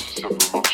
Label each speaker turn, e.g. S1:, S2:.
S1: September.